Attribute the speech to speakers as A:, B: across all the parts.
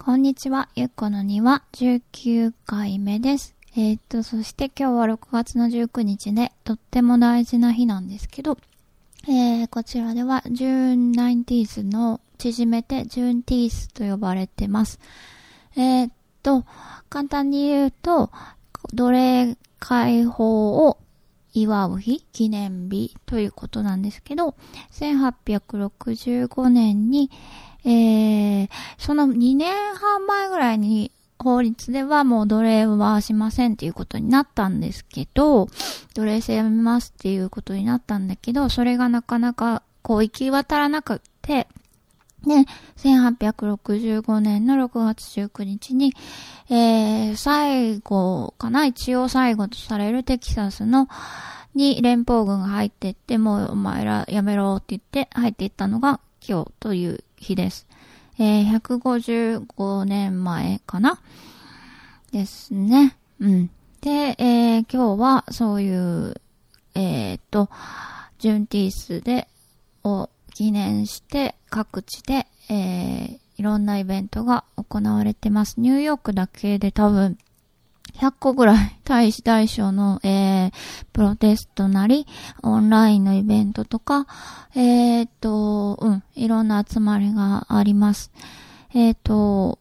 A: こんにちは、ゆっこの庭19回目です。えー、っと、そして今日は6月の19日で、とっても大事な日なんですけど、えー、こちらでは June 90th の縮めて June Teeth と呼ばれてます。えー、っと、簡単に言うと、奴隷解放を祝う日、記念日ということなんですけど、1865年に、えー、その2年半前ぐらいに法律ではもう奴隷はしませんっていうことになったんですけど、奴隷制やめますっていうことになったんだけど、それがなかなかこう行き渡らなくて、で、1865年の6月19日に、えー、最後かな一応最後とされるテキサスの、に連邦軍が入っていって、もうお前らやめろって言って入っていったのが今日という日です。えー、155年前かな？ですね。うん。で、えー、今日はそういう、えー、っと、ジュンティースで、を記念して各地で、えー、いろんなイベントが行われてます。ニューヨークだけで多分100個ぐらい大使大将の、えー、プロテストなり、オンラインのイベントとか、えー、っと、うん、いろんな集まりがあります。えー、っと、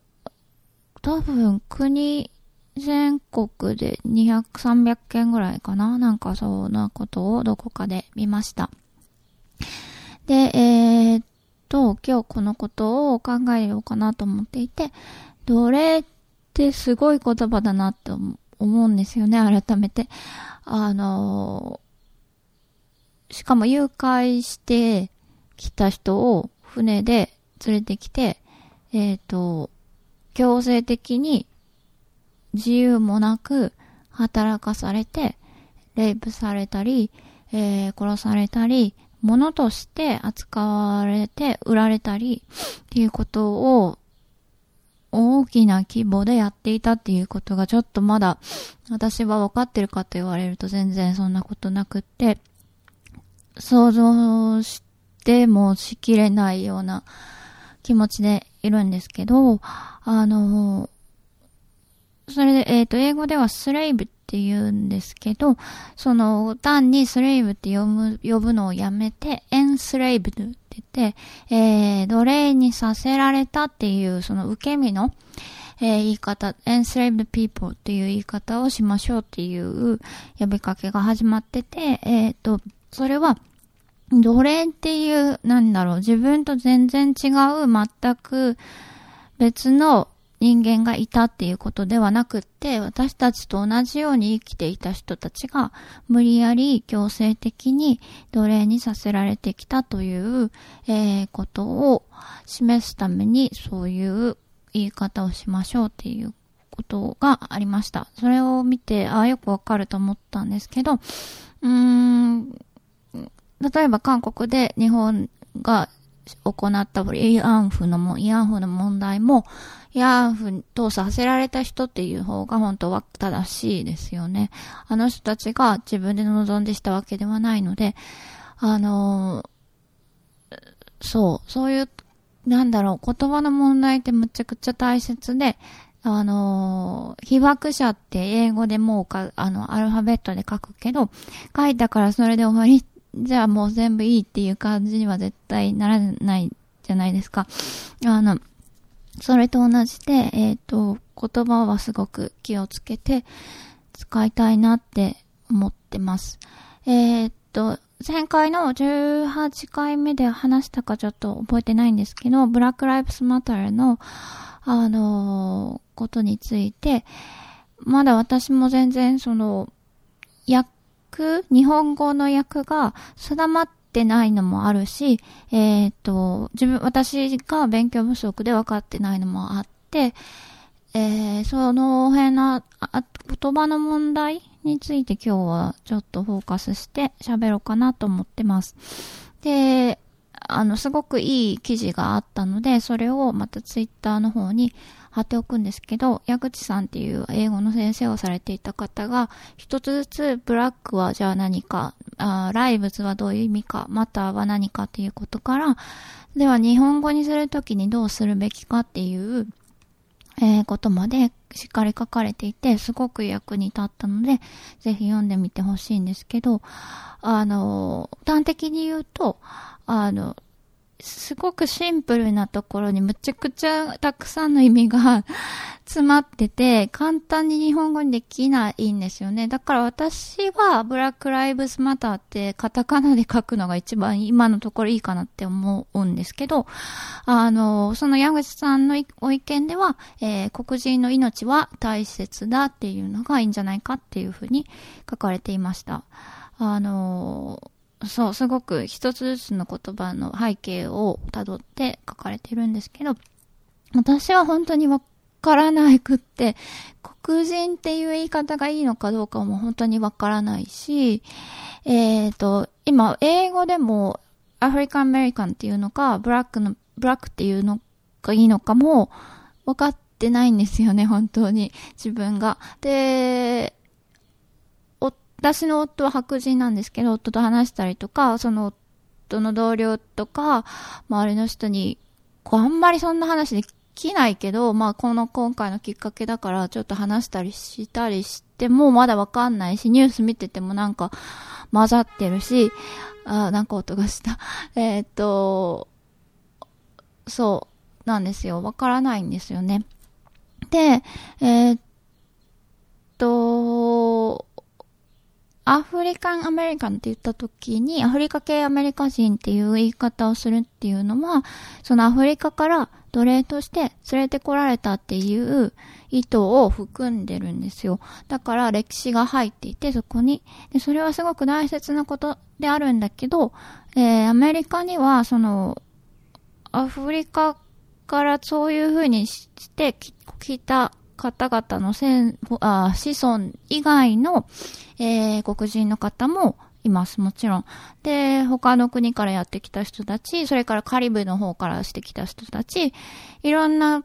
A: 多分国全国で200、300件ぐらいかななんかそんなことをどこかで見ました。で、えー、っと、今日このことを考えようかなと思っていて、奴隷ってすごい言葉だなって思うんですよね、改めて。あのしかも誘拐してきた人を船で連れてきて、えっ、ー、と、強制的に自由もなく働かされて、レイプされたり、えー、殺されたり、物として扱われて売られたりっていうことを大きな規模でやっていたっていうことがちょっとまだ私は分かってるかと言われると全然そんなことなくって、想像してもしきれないような気持ちでいるんですけど、あの、それで、えっ、ー、と、英語ではスレイブって言うんですけど、その、単にスレイブって呼ぶ、呼ぶのをやめて、エンスレイブってて、えー、奴隷にさせられたっていう、その受け身の、えー、言い方、enslaved people っていう言い方をしましょうっていう呼びかけが始まってて、えっ、ー、と、それは、奴隷っていう、なんだろう、自分と全然違う、全く別の人間がいたっていうことではなくって、私たちと同じように生きていた人たちが無理やり強制的に奴隷にさせられてきたという、えー、ことを示すためにそういう言い方をしましょうっていうことがありました。それを見て、ああ、よくわかると思ったんですけど、うーん、例えば韓国で日本が行った慰安婦のも、慰安婦の問題も、慰安婦とさせられた人っていう方が本当は正しいですよね。あの人たちが自分で望んでしたわけではないので、あのー、そう、そういう、なんだろう、言葉の問題ってむちゃくちゃ大切で、あのー、被爆者って英語でもうか、あの、アルファベットで書くけど、書いたからそれで終わりじゃあもう全部いいっていう感じには絶対ならないじゃないですか。あの、それと同じで、えっ、ー、と、言葉はすごく気をつけて使いたいなって思ってます。えっ、と、前回の18回目で話したかちょっと覚えてないんですけど、ブラックライブスマターの、あのー、ことについて、まだ私も全然その、日本語の訳が定まってないのもあるし、え、ー、と、自分、私が勉強不足で分かってないのもあって、えー、その辺の言葉の問題について今日はちょっとフォーカスして喋ろうかなと思ってます。で、あの、すごくいい記事があったので、それをまたツイッターの方に貼っておくんですけど、矢口さんっていう英語の先生をされていた方が、一つずつブラックはじゃあ何か、あライブズはどういう意味か、マターは何かっていうことから、では日本語にするときにどうするべきかっていうえー、ことまでしっかり書かれていて、すごく役に立ったので、ぜひ読んでみてほしいんですけど、あの、端的に言うと、あの、すごくシンプルなところにむちゃくちゃたくさんの意味が 詰まってて、簡単に日本語にできないんですよね。だから私はブラックライブスマターってカタカナで書くのが一番今のところいいかなって思うんですけど、あの、その矢口さんのご意見では、えー、黒人の命は大切だっていうのがいいんじゃないかっていうふうに書かれていました。あのそう、すごく一つずつの言葉の背景を辿って書かれてるんですけど、私は本当にわからないくって、黒人っていう言い方がいいのかどうかも本当にわからないし、えっ、ー、と、今、英語でもアフリカンアメリカンっていうのか、ブラックの、ブラックっていうのがいいのかも分かってないんですよね、本当に。自分が。で、私の夫は白人なんですけど、夫と話したりとか、その夫の同僚とか、周りの人に、こう、あんまりそんな話できないけど、まあ、この今回のきっかけだから、ちょっと話したりしたりしても、まだわかんないし、ニュース見ててもなんか、混ざってるし、あ、なんか音がした。えー、っと、そう、なんですよ。わからないんですよね。で、えー、っと、アフリカンアメリカンって言った時に、アフリカ系アメリカ人っていう言い方をするっていうのは、そのアフリカから奴隷として連れてこられたっていう意図を含んでるんですよ。だから歴史が入っていて、そこに。で、それはすごく大切なことであるんだけど、えー、アメリカには、その、アフリカからそういう風にしてきた方々の先あ子孫以外の、えー、黒人の方もいます、もちろん。で、他の国からやってきた人たち、それからカリブの方からしてきた人たち、いろんな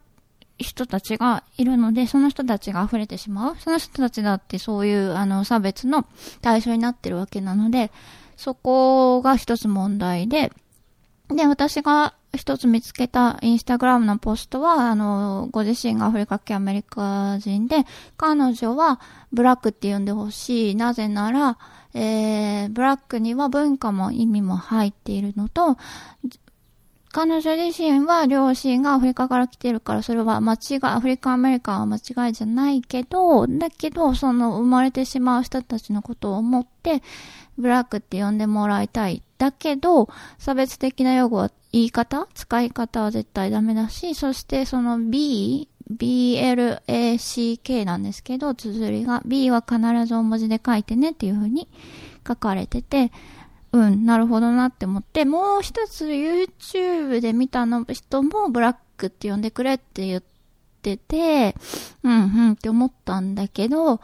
A: 人たちがいるので、その人たちが溢れてしまう。その人たちだってそういう、あの、差別の対象になってるわけなので、そこが一つ問題で、で、私が一つ見つけたインスタグラムのポストは、あの、ご自身がアフリカ系アメリカ人で、彼女はブラックって呼んでほしい。なぜなら、えー、ブラックには文化も意味も入っているのと、彼女自身は両親がアフリカから来てるから、それは間違い、アフリカ、アメリカは間違いじゃないけど、だけど、その生まれてしまう人たちのことを思って、ブラックって呼んでもらいたい。だけど、差別的な用語は言い方？使い方は絶対ダメだし、そしてその B、BLACK なんですけど、綴りが B は必ず大文字で書いてねっていう風に書かれてて、うん、なるほどなって思って、もう一つ YouTube で見たの人もブラックって呼んでくれって言ってて、うんうんって思ったんだけど、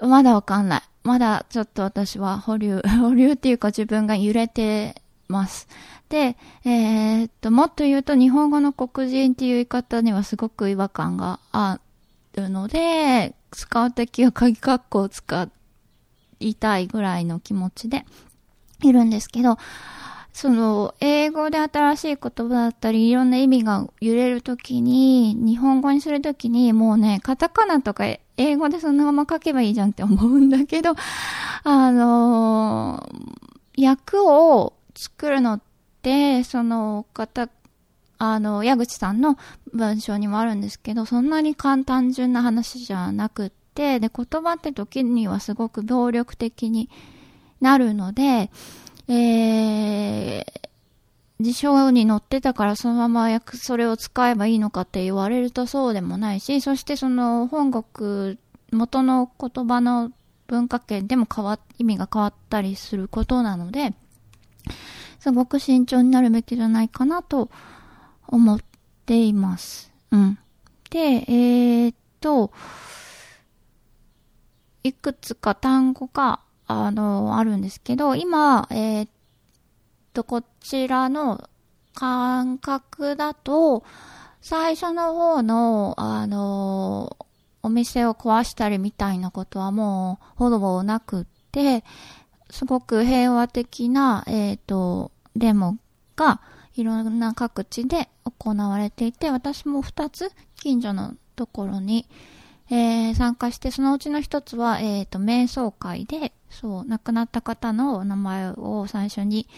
A: まだわかんない。まだちょっと私は保留、保留っていうか自分が揺れてます。で、えー、っと、もっと言うと日本語の黒人っていう言い方にはすごく違和感があるので、使うときは鍵括弧を使いたいぐらいの気持ちでいるんですけど、その、英語で新しい言葉だったり、いろんな意味が揺れるときに、日本語にするときに、もうね、カタカナとか英語でそのまま書けばいいじゃんって思うんだけど、あのー、訳を作るのって、その方、あの、矢口さんの文章にもあるんですけど、そんなに簡単純な話じゃなくって、で、言葉って時にはすごく暴力的になるので、えー、辞書に載ってたからそのままそれを使えばいいのかって言われるとそうでもないし、そしてその本国、元の言葉の文化圏でも変わ、意味が変わったりすることなので、すごく慎重になるべきじゃないかなと思っています。うん。で、えー、っと、いくつか単語が、あの、あるんですけど、今、えー、っと、こちらの感覚だと、最初の方の、あの、お店を壊したりみたいなことはもうほぼなくって、すごく平和的な、えっ、ー、と、デモがいろんな各地で行われていて、私も2つ近所のところに、えー、参加して、そのうちの1つは、えっ、ー、と、瞑想会で、そう、亡くなった方の名前を最初に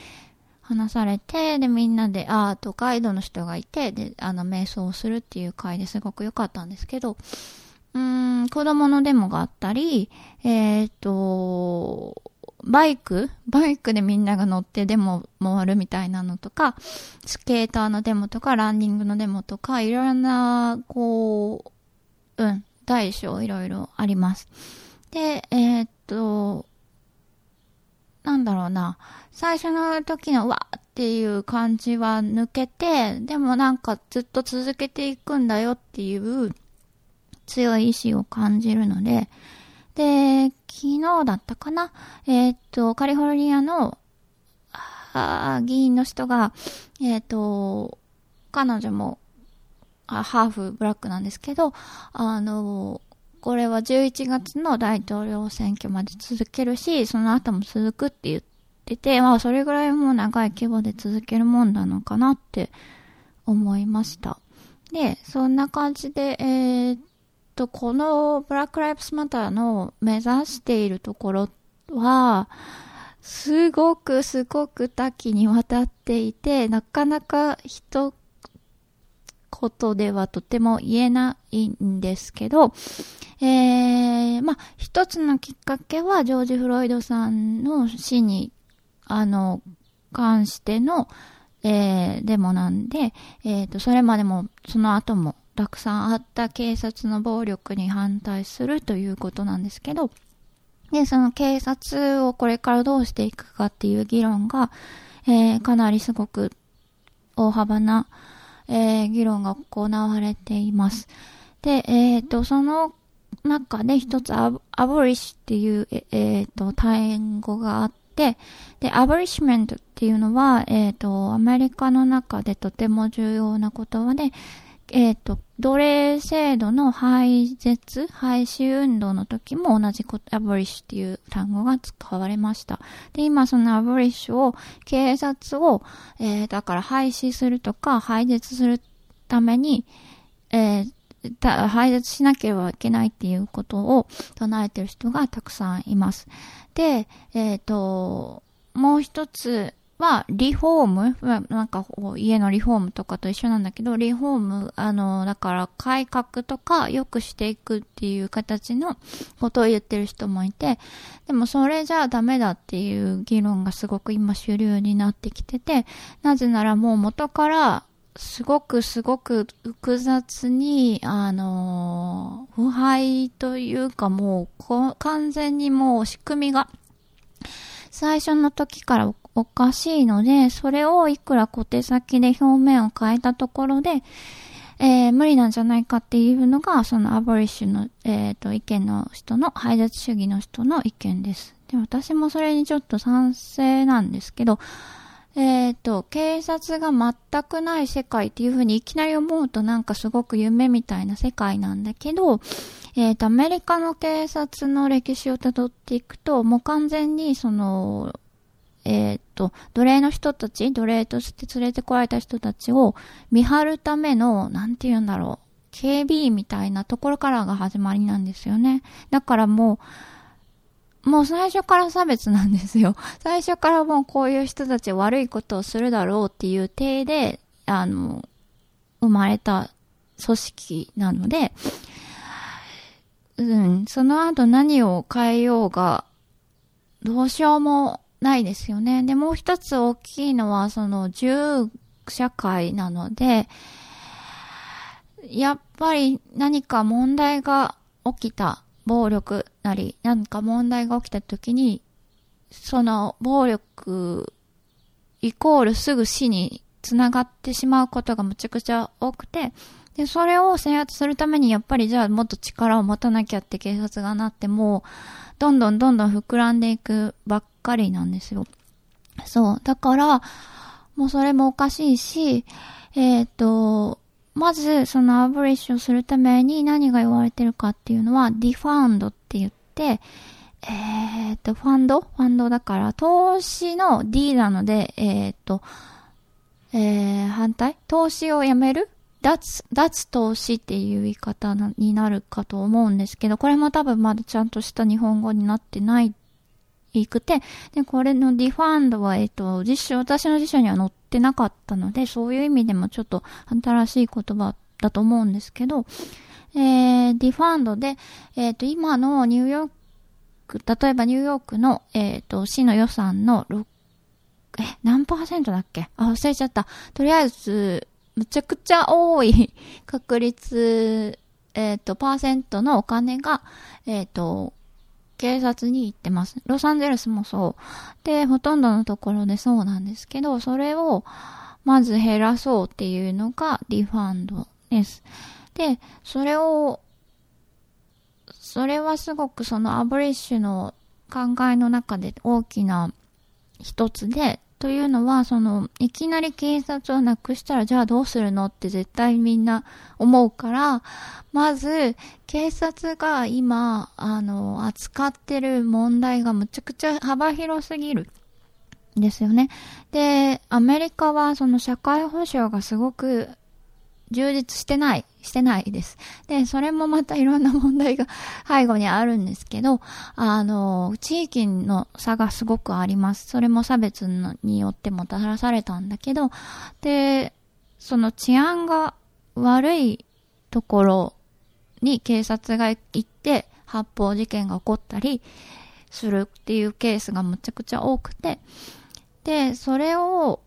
A: 話されて、で、みんなでアートガイドの人がいて、で、あの、瞑想をするっていう会ですごく良かったんですけど、うーん、子供のデモがあったり、えっ、ー、と、バイク？バイクでみんなが乗ってデモ回るみたいなのとか、スケーターのデモとか、ランニングのデモとか、いろいろな、こう、うん、大小いろいろあります。で、えー、っと、なんだろうな、最初の時のわーっていう感じは抜けて、でもなんかずっと続けていくんだよっていう強い意志を感じるので、で、昨日だったかな？えー、っと、カリフォルニアの、あ議員の人が、えー、っと、彼女もあ、ハーフブラックなんですけど、あの、これは11月の大統領選挙まで続けるし、その後も続くって言ってて、まあそれぐらいもう長い規模で続けるもんなのかなって思いました。で、そんな感じで、えー、と、このブラック・ライブスマターの目指しているところは、すごくすごく多岐にわたっていて、なかなか一言ではとても言えないんですけど、えー、まあ、一つのきっかけはジョージ・フロイドさんの死に、あの、関しての、えー、デモなんで、えっ、ー、と、それまでも、その後もたくさんあった警察の暴力に反対するということなんですけど、で、その警察をこれからどうしていくかっていう議論が、えー、かなりすごく大幅な、えー、議論が行われています。で、えっ、ー、と、その中で一つアボリッシュっていう、えっ、と、単語があって、で、アボリッシュメントっていうのは、えっ、と、アメリカの中でとても重要な言葉で、えっ、ー、と、奴隷制度の廃絶、廃止運動の時も同じこと、アボリッシュっていう単語が使われました。で、今そのアボリッシュを、警察を、えー、だから廃止するとか、廃絶するために、えー、廃絶しなければいけないっていうことを唱えてる人がたくさんいます。で、えっ、ー、と、もう一つ、は、リフォーム？なんか、家のリフォームとかと一緒なんだけど、リフォーム、あの、だから改革とか良くしていくっていう形のことを言ってる人もいて、でもそれじゃダメだっていう議論がすごく今主流になってきてて、なぜならもう元からすごくすごく複雑に、あの腐敗というかもう、完全にもう仕組みが、最初の時からおかしいので、それをいくら小手先で表面を変えたところで、えー、無理なんじゃないかっていうのが、そのアボリッシュの、え、ー、と、意見の人の、排絶主義の人の意見です。で、私もそれにちょっと賛成なんですけど、えっ、ー、と、警察が全くない世界っていうふうにいきなり思うとなんかすごく夢みたいな世界なんだけど、えっ、ー、と、アメリカの警察の歴史をたどっていくと、もう完全にその、えっ、と、奴隷の人たち、奴隷として連れてこられた人たちを見張るための、なんて言うんだろう、警備員みたいなところからが始まりなんですよね。だからもう、もう最初から差別なんですよ。最初からもうこういう人たち悪いことをするだろうっていう体で、あの、生まれた組織なので、うん、その後何を変えようが、どうしようもないですよね。で、もう一つ大きいのは、その、銃社会なので、やっぱり何か問題が起きた、暴力なり、何か問題が起きた時に、その暴力イコールすぐ死につながってしまうことがむちゃくちゃ多くて、で、それを制圧するためにやっぱりじゃあもっと力を持たなきゃって警察がなっても、どんどんどんどん膨らんでいくばっかりなんですよ。そう。だから、もうそれもおかしいし、えっ、ー、と、まず、その abolish をするために何が言われてるかっていうのは、 defund って言って、えっ、ー、と、ファンド？ファンドだから、投資の D なので、えっ、ー、と、えー、反対？投資をやめる？脱、脱投資っていう言い方になるかと思うんですけど、これも多分まだちゃんとした日本語になってないくて、で、これの defund は、えっと、実証、私の辞書には載ってなかったので、そういう意味でもちょっと新しい言葉だと思うんですけど、えー、 defund で、えっ、と、今のニューヨーク、例えばニューヨークの、えっ、と、市の予算の6、え、何パーセントだっけ？あ、忘れちゃった。とりあえず、むちゃくちゃ多い 確率、えっ、と、パーセントのお金が、えっ、と、警察に行ってます。ロサンゼルスもそう。で、ほとんどのところでそうなんですけど、それをまず減らそうっていうのがディファンドです。で、それを、それはすごくそのアブリッシュの考えの中で大きな一つで、というのは、その、いきなり警察をなくしたら、じゃあどうするのって絶対みんな思うから、まず、警察が今、あの、扱ってる問題がむちゃくちゃ幅広すぎる。ですよね。で、アメリカはその社会保障がすごく充実してない、してないです。で、それもまたいろんな問題が 背後にあるんですけど、あの、地域の差がすごくあります。それも差別によってもたらされたんだけど、で、その治安が悪いところに警察が行って発砲事件が起こったりするっていうケースがむちゃくちゃ多くて、で、それを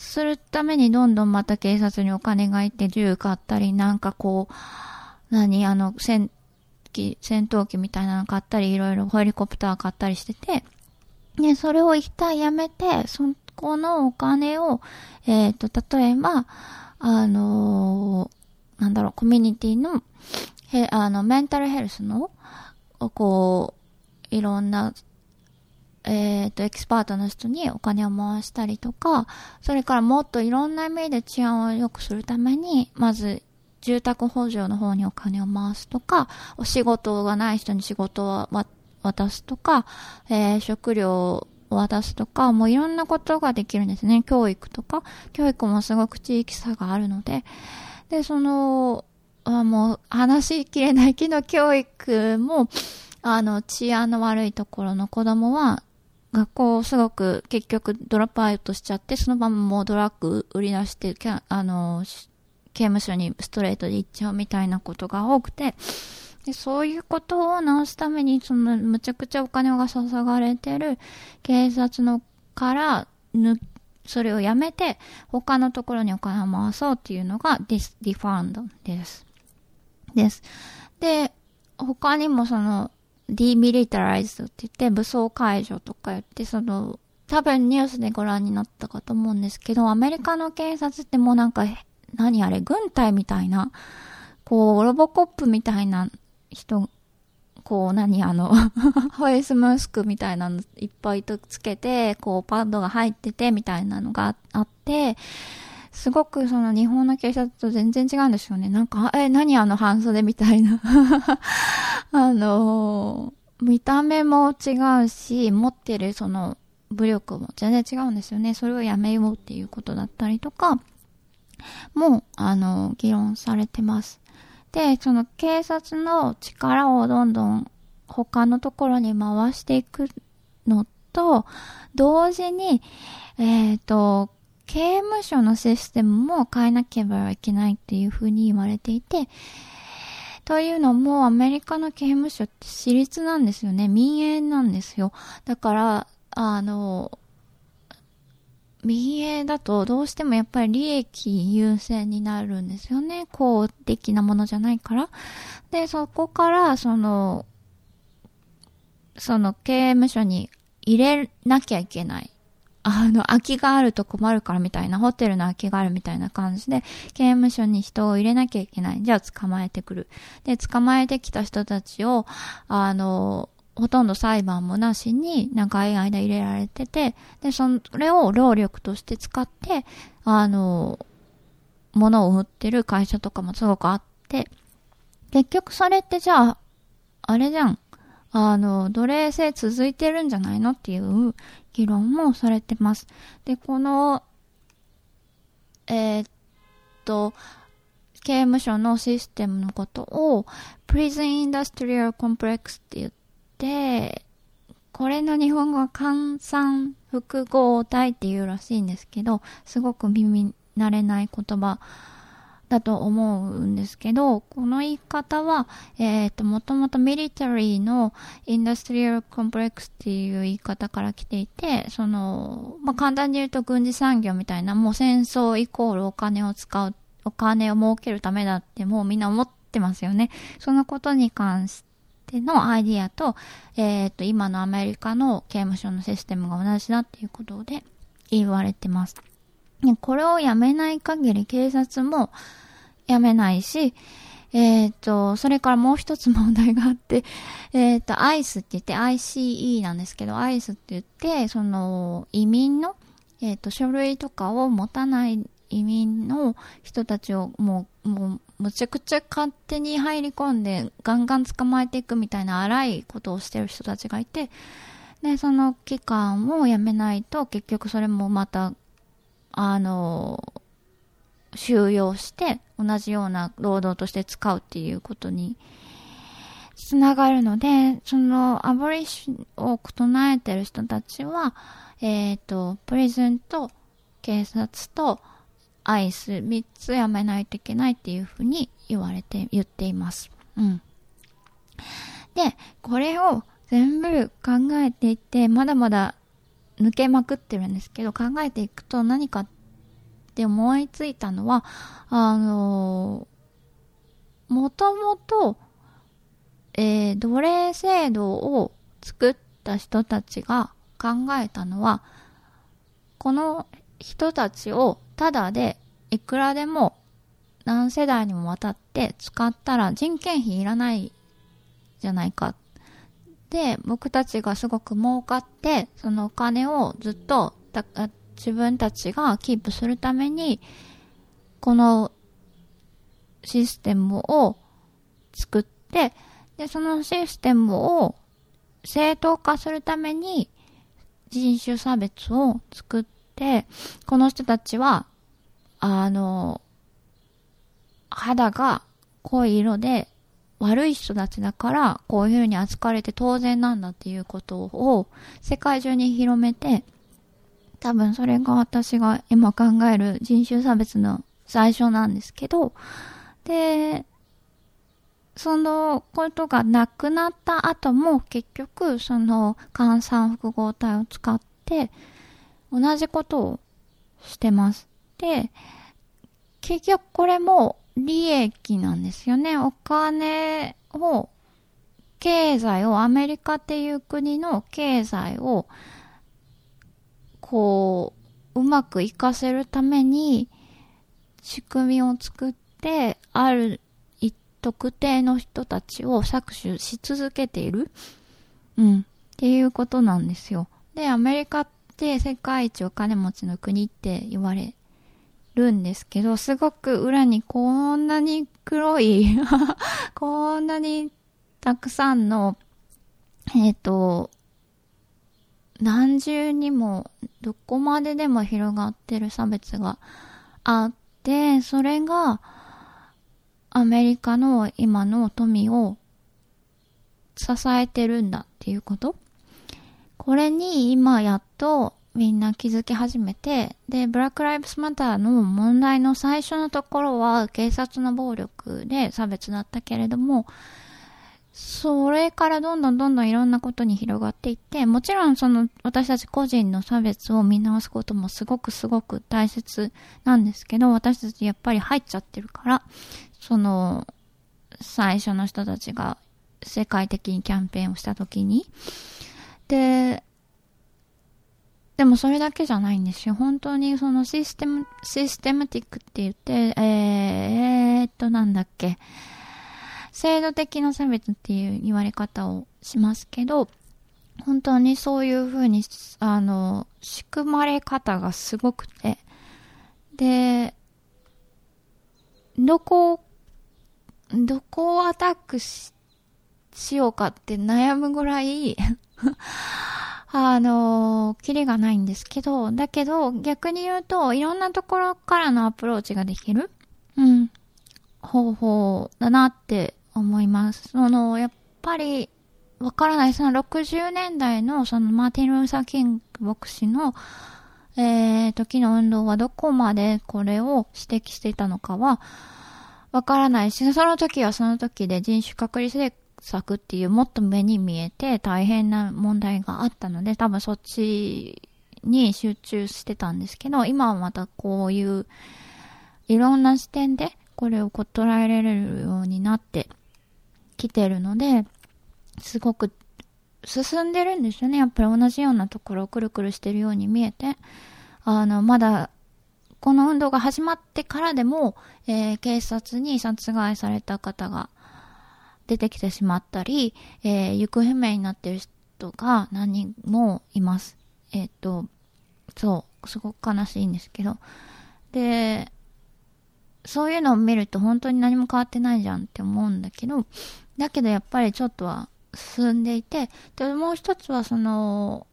A: するためにどんどんまた警察にお金がいって銃買ったり、なんかこう、何、あの、戦、戦闘機みたいなの買ったり、いろいろヘリコプター買ったりしてて、で、それを一旦やめて、そこのお金を、えっ、ー、と、例えば、あのー、なんだろう、コミュニティの、へ、あの、メンタルヘルスの、こう、いろんなえっ、ー、と、エキスパートの人にお金を回したりとか、それからもっといろんな意味で治安を良くするために、まず、住宅補助の方にお金を回すとか、お仕事がない人に仕事を渡すとか、えー、食料を渡すとか、もういろんなことができるんですね。教育とか。教育もすごく地域差があるので。で、その、あもう話しきれないけど、教育も、あの、治安の悪いところの子供は、学校すごく結局ドロップアウトしちゃって、そのままもうドラッグ売り出して、あの、刑務所にストレートで行っちゃうみたいなことが多くて、でそういうことを直すために、その、むちゃくちゃお金が注がれてる警察のからぬ、それをやめて、他のところにお金を回そうっていうのがディス、 defund です。です。で、他にもその、 demilitarize って言って武装解除とか言って、その、多分ニュースでご覧になったかと思うんですけど、アメリカの警察ってもうなんか、何あれ、軍隊みたいな、こう、ロボコップみたいな人、こう、何あの フェイスマスクみたいなのいっぱいとつけて、こう、パッドが入ってて、みたいなのがあって、すごくその日本の警察と全然違うんですよね。なんか、え、何あの半袖みたいな あのー、見た目も違うし、持ってるその武力も全然違うんですよね。それをやめようっていうことだったりとか、もう、あのー、議論されてます。で、その警察の力をどんどん他のところに回していくのと、同時に、えっ、ー、と、刑務所のシステムも変えなければいけないっていうふうに言われていて、というのもアメリカの刑務所って私立なんですよね。民営なんですよ。だから、あの、民営だとどうしてもやっぱり利益優先になるんですよね。公的なものじゃないから。で、そこからその、その刑務所に入れなきゃいけない。あの、空きがあると困るからみたいな、ホテルの空きがあるみたいな感じで、刑務所に人を入れなきゃいけない。じゃあ捕まえてくる。で、捕まえてきた人たちを、あの、ほとんど裁判もなしに長い間入れられてて、で、それを労力として使って、あの、物を売ってる会社とかもすごくあって、結局それってじゃあ、あれじゃん。あの、奴隷制続いてるんじゃないのっていう議論もされてます。で、この、えー、っと、刑務所のシステムのことを、Prison Industrial Complex って言って、これの日本語は換算複合体っていうらしいんですけど、すごく耳慣れない言葉だと思うんですけど、この言い方は、えっ、ー、と、もともとミリタリーのインダストリアルコンプレックスっていう言い方から来ていて、その、まあ、簡単に言うと軍事産業みたいな、もう戦争イコールお金を使う、お金を儲けるためだってもうみんな思ってますよね。そのことに関してのアイディアと、えっ、ー、と、今のアメリカの刑務所のシステムが同じだっていうことで言われてます。これをやめない限り警察もやめないし、えっ、ー、と、それからもう一つ問題があって、えっ、ー、と、アイスって言って ICE なんですけど、アイスって言って、その、移民の、えっ、ー、と、書類とかを持たない移民の人たちをもう、もう、むちゃくちゃ勝手に入り込んで、ガンガン捕まえていくみたいな荒いことをしてる人たちがいて、で、その期間をやめないと、結局それもまた、あの、収容して同じような労働として使うっていうことにつながるので、そのアボリッシュを唱えてる人たちは、えっ、ー、と、プリズンと警察とアイス3つやめないといけないっていうふうに言われて、言っています。うん。で、これを全部考えていって、まだまだ抜けまくってるんですけど、考えていくと何かって思いついたのは、あの、もともと、え、奴隷制度を作った人たちが考えたのは、この人たちをただでいくらでも何世代にもわたって使ったら人件費いらないじゃないかっ。で、僕たちがすごく儲かって、そのお金をずっと自分たちがキープするために、このシステムを作って、で、そのシステムを正当化するために人種差別を作って、この人たちは、あの、肌が濃い色で悪い人たちだからこういう風に扱われて当然なんだっていうことを世界中に広めて多分それが私が今考える人種差別の最初なんですけど、で、そのことがなくなった後も結局その換算複合体を使って同じことをしてます。で、結局これも利益なんですよね。お金を、経済を、アメリカっていう国の経済をこう、うまく活かせるために、仕組みを作って、ある特定の人たちを搾取し続けている。うん。っていうことなんですよ。で、アメリカって世界一お金持ちの国って言われるんですけど、すごく裏にこんなに黒い こんなにたくさんの、えっ、ー、と、何重にもどこまででも広がってる差別があって、それがアメリカの今の富を支えてるんだっていうこと。これに今やっとみんな気づき始めて、で、ブラック・ライブスマターの問題の最初のところは警察の暴力で差別だったけれども、それからどんどんどんどんいろんなことに広がっていって、もちろんその私たち個人の差別を見直すこともすごくすごく大切なんですけど、私たちやっぱり入っちゃってるから、その、最初の人たちが世界的にキャンペーンをした時に。で、でもそれだけじゃないんですよ。本当にそのシステム、システムティックって言って、えー、えー、っとなんだっけ。制度的な差別っていう言われ方をしますけど、本当にそういうふうに、あの、仕組まれ方がすごくて、で、どこ、どこをアタックしようかって悩むぐらいあの、キリがないんですけど、だけど、逆に言うと、いろんなところからのアプローチができる、うん、方法だなって思います。その、やっぱり、わからない。その60年代のそのマーティン・ルーサー・キング牧師の、えー、時の運動はどこまでこれを指摘していたのかは、わからないし、その時はその時で人種隔離政策っていうもっと目に見えて大変な問題があったので、多分そっちに集中してたんですけど、今はまたこういういろんな視点でこれを捉えられるようになってきてるので、すごく進んでるんですよね。やっぱり同じようなところをくるくるしてるように見えて、あの、まだ、この運動が始まってからでも、えー、警察に殺害された方が出てきてしまったり、えー、行方不明になってる人が何人もいます。えっ、ー、と、そう、すごく悲しいんですけど。で、そういうのを見ると本当に何も変わってないじゃんって思うんだけど、だけどやっぱりちょっとは進んでいて、で、もう一つはその、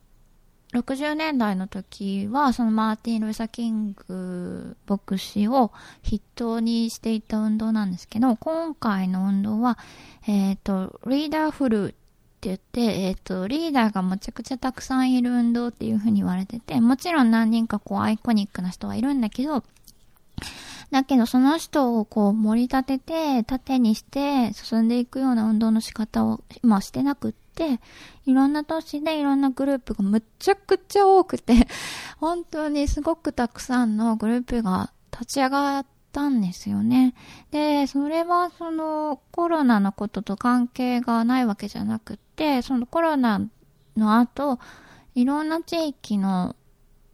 A: 60年代の時は、そのマーティン・ルーサ・キング牧師を筆頭にしていた運動なんですけど、今回の運動は、えっ、ー、と、リーダーフルって言って、えっ、ー、と、リーダーがむちゃくちゃたくさんいる運動っていう風に言われてて、もちろん何人かこうアイコニックな人はいるんだけど、だけどその人をこう盛り立てて、縦にして進んでいくような運動の仕方を今してなくって、いろんな都市でいろんなグループがむちゃくちゃ多くて、本当にすごくたくさんのグループが立ち上がったんですよね。で、それはそのコロナのことと関係がないわけじゃなくて、そのコロナの後、いろんな地域の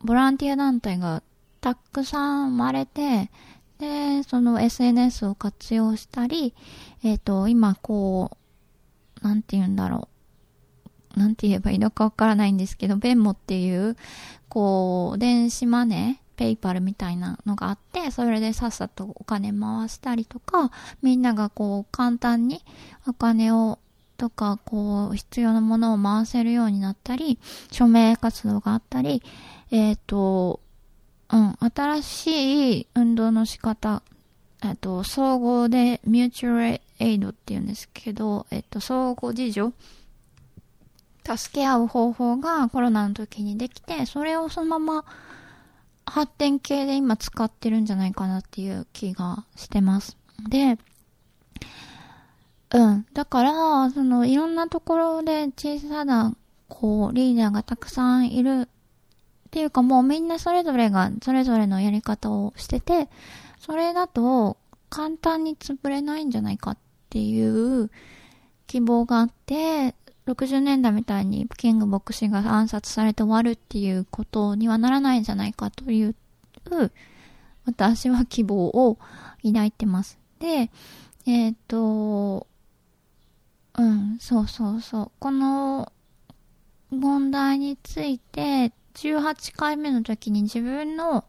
A: ボランティア団体がたくさん生まれて、で、その SNS を活用したり、えっ、ー、と、今こう、なんて言うんだろう。なんて言えばいいのかわからないんですけど、ベンモっていう、こう、電子マネー、ペイパルみたいなのがあって、それでさっさとお金回したりとか、みんながこう、簡単にお金をとか、こう、必要なものを回せるようになったり、署名活動があったり、えっ、ー、と、うん、新しい運動の仕方、えっと、総合でミューチュアルエイドって言うんですけど、えっと、相互事情助け合う方法がコロナの時にできて、それをそのまま発展系で今使ってるんじゃないかなっていう気がしてます。で、うん。だから、その、いろんなところで小さな、こう、リーダーがたくさんいるっていうかもうみんなそれぞれがそれぞれのやり方をしてて、それだと簡単に潰れないんじゃないかっていう希望があって、60年代みたいにキング牧師が暗殺されて終わるっていうことにはならないんじゃないかという、私は希望を抱いてます。で、えっ、ー、と、うん、そうそうそう。この問題について18回目の時に自分の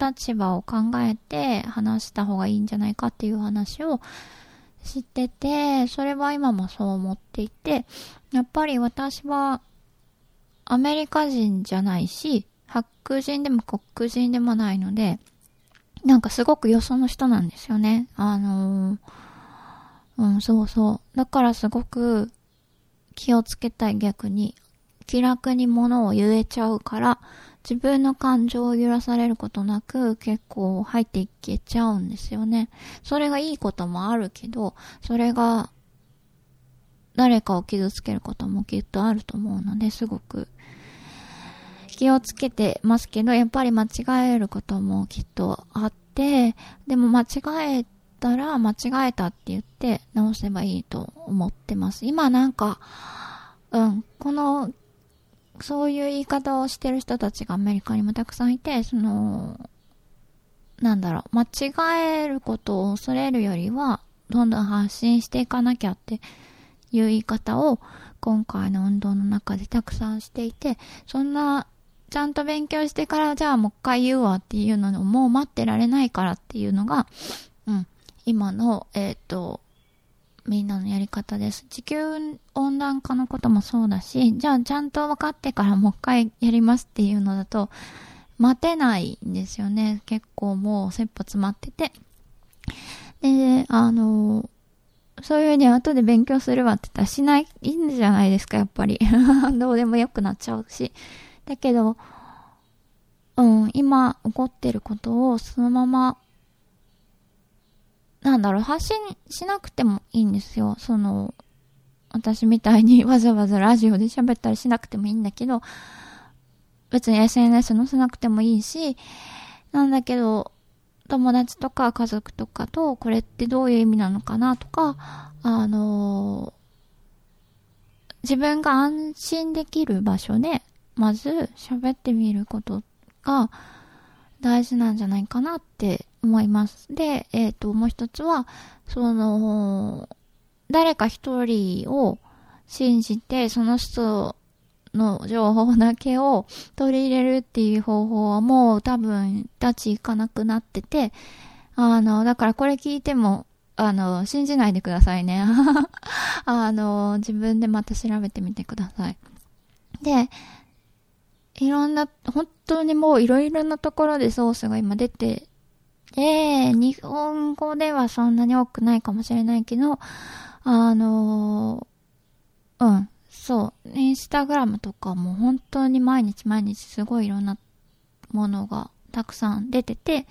A: 立場を考えて話した方がいいんじゃないかっていう話を知ってて、それは今もそう思っていて、やっぱり私はアメリカ人じゃないし、白人でも黒人でもないので、なんかすごくよその人なんですよね。あのー、うん、そうそう。だからすごく気をつけたい逆に。気楽に物を言えちゃうから、自分の感情を揺らされることなく結構入っていけちゃうんですよね。それがいいこともあるけど、それが誰かを傷つけることもきっとあると思うので、すごく気をつけてますけど、やっぱり間違えることもきっとあって、でも間違えたら間違えたって言って直せばいいと思ってます。今なんか、うん、このそういう言い方をしてる人たちがアメリカにもたくさんいて、その、なんだろう、間違えることを恐れるよりは、どんどん発信していかなきゃっていう言い方を今回の運動の中でたくさんしていて、そんな、ちゃんと勉強してからじゃあもう一回言うわっていうのをもう待ってられないからっていうのが、うん、今の、えっ、ー、と、みんなのやり方です。地球温暖化のこともそうだし、じゃあちゃんと分かってからもう一回やりますっていうのだと、待てないんですよね。結構もう切羽詰まってて。で、あの、そういうね、後で勉強するわって言ったらしない、いいんじゃないですか、やっぱり。どうでもよくなっちゃうし。だけど、うん、今起こってることをそのまま、なんだろう、発信しなくてもいいんですよ。その、私みたいに わざわざラジオで喋ったりしなくてもいいんだけど、別に SNS 載せなくてもいいし、なんだけど、友達とか家族とかとこれってどういう意味なのかなとか、あのー、自分が安心できる場所で、まず喋ってみることが大事なんじゃないかなって思います。で、えっ、ー、と、もう一つは、その、誰か一人を信じて、その人の情報だけを取り入れるっていう方法はもう多分立ち行かなくなってて、あの、だからこれ聞いても、あの、信じないでくださいね。あの、自分でまた調べてみてください。で、いろんな、本当にもういろいろなところでソースが今出て、で、日本語ではそんなに多くないかもしれないけど、あの、うん、そう、インスタグラムとかも本当に毎日毎日すごいいろんなものがたくさん出てて、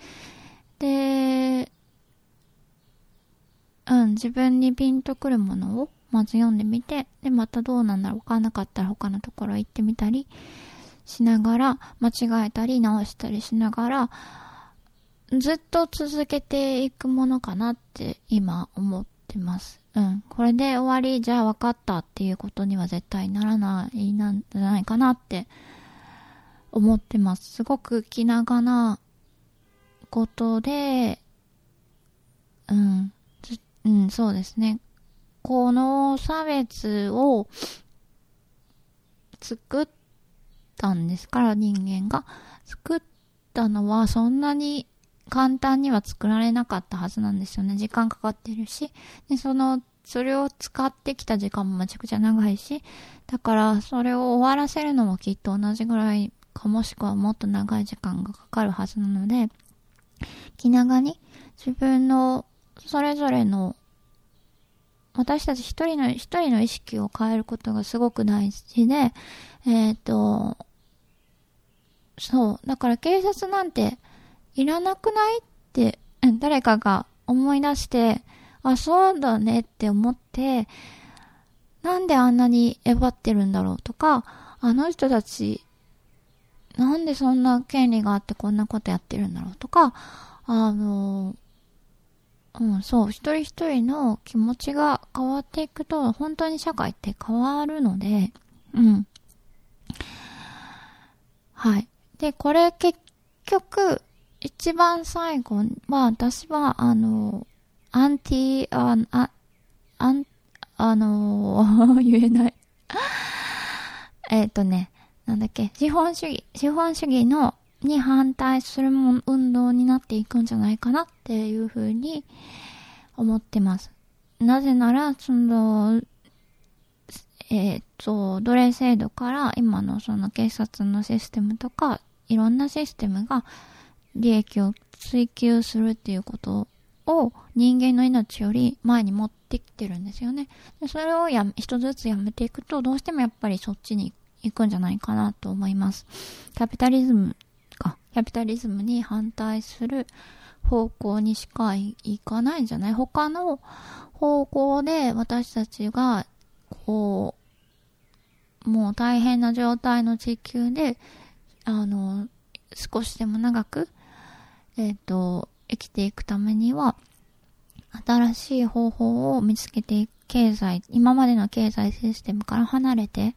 A: で、うん、自分にピンとくるものをまず読んでみて、で、またどうなんだろう、わかんなかったら他のところ行ってみたりしながら、間違えたり直したりしながら、ずっと続けていくものかなって今思ってます。うん。これで終わり、じゃあ分かったっていうことには絶対ならないなんじゃないかなって思ってます。すごく気長なことで、うん、うん、そうですね。この差別を作ったんですから、人間が。作ったのはそんなに簡単には作られなかったはずなんですよね。時間かかってるし。で、その、それを使ってきた時間もめちゃくちゃ長いし、だからそれを終わらせるのもきっと同じぐらいかもしくはもっと長い時間がかかるはずなので、気長に自分のそれぞれの私たち一人の、一人の意識を変えることがすごく大事で、えっ、ー、と、そう。だから警察なんていらなくない？って、誰かが思い出して、あ、そうだねって思って、なんであんなにえばってるんだろうとか、あの人たち、なんでそんな権利があってこんなことやってるんだろうとか、あの、うん、そう、一人一人の気持ちが変わっていくと、本当に社会って変わるので、うん。はい。で、これ結局、一番最後は、私は、あの、アンティ、あ、あ、あん、あの 言えない えっとね、なんだっけ、資本主義、資本主義の、に反対するも運動になっていくんじゃないかなっていうふうに思ってます。なぜなら、その、えっ、と、奴隷制度から今のその警察のシステムとか、いろんなシステムが利益を追求するっていうことを人間の命より前に持ってきてるんですよね。でそれをや、一つずつやめていくと、どうしてもやっぱりそっちに行くんじゃないかなと思います。キャピタリズムか、キャピタリズムに反対する方向にしか行かないんじゃない？他の方向で私たちが、こう、もう大変な状態の地球で、あの、少しでも長くえっ、ー、と、生きていくためには、新しい方法を見つけていく経済、今までの経済システムから離れて、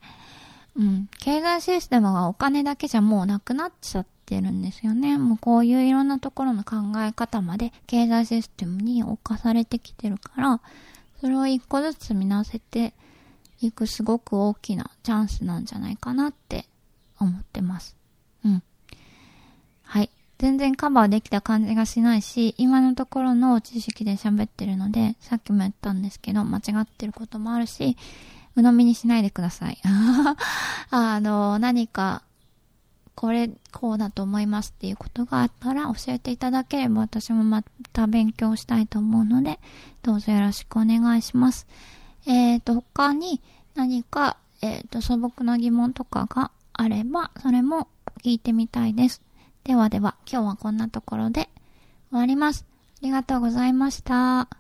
A: うん、経済システムがお金だけじゃもうなくなっちゃってるんですよね。もうこういういろんなところの考え方まで経済システムに侵されてきてるから、それを一個ずつ見直せていくすごく大きなチャンスなんじゃないかなって思ってます。うん。はい。全然カバーできた感じがしないし、今のところの知識で喋ってるので、さっきも言ったんですけど、間違ってることもあるし、鵜呑みにしないでください。あの、何か、これ、こうだと思いますっていうことがあったら教えていただければ私もまた勉強したいと思うので、どうぞよろしくお願いします。えっ、ー、と、他に何か、えっ、ー、と、素朴な疑問とかがあれば、それも聞いてみたいです。ではでは、今日はこんなところで終わります。ありがとうございました。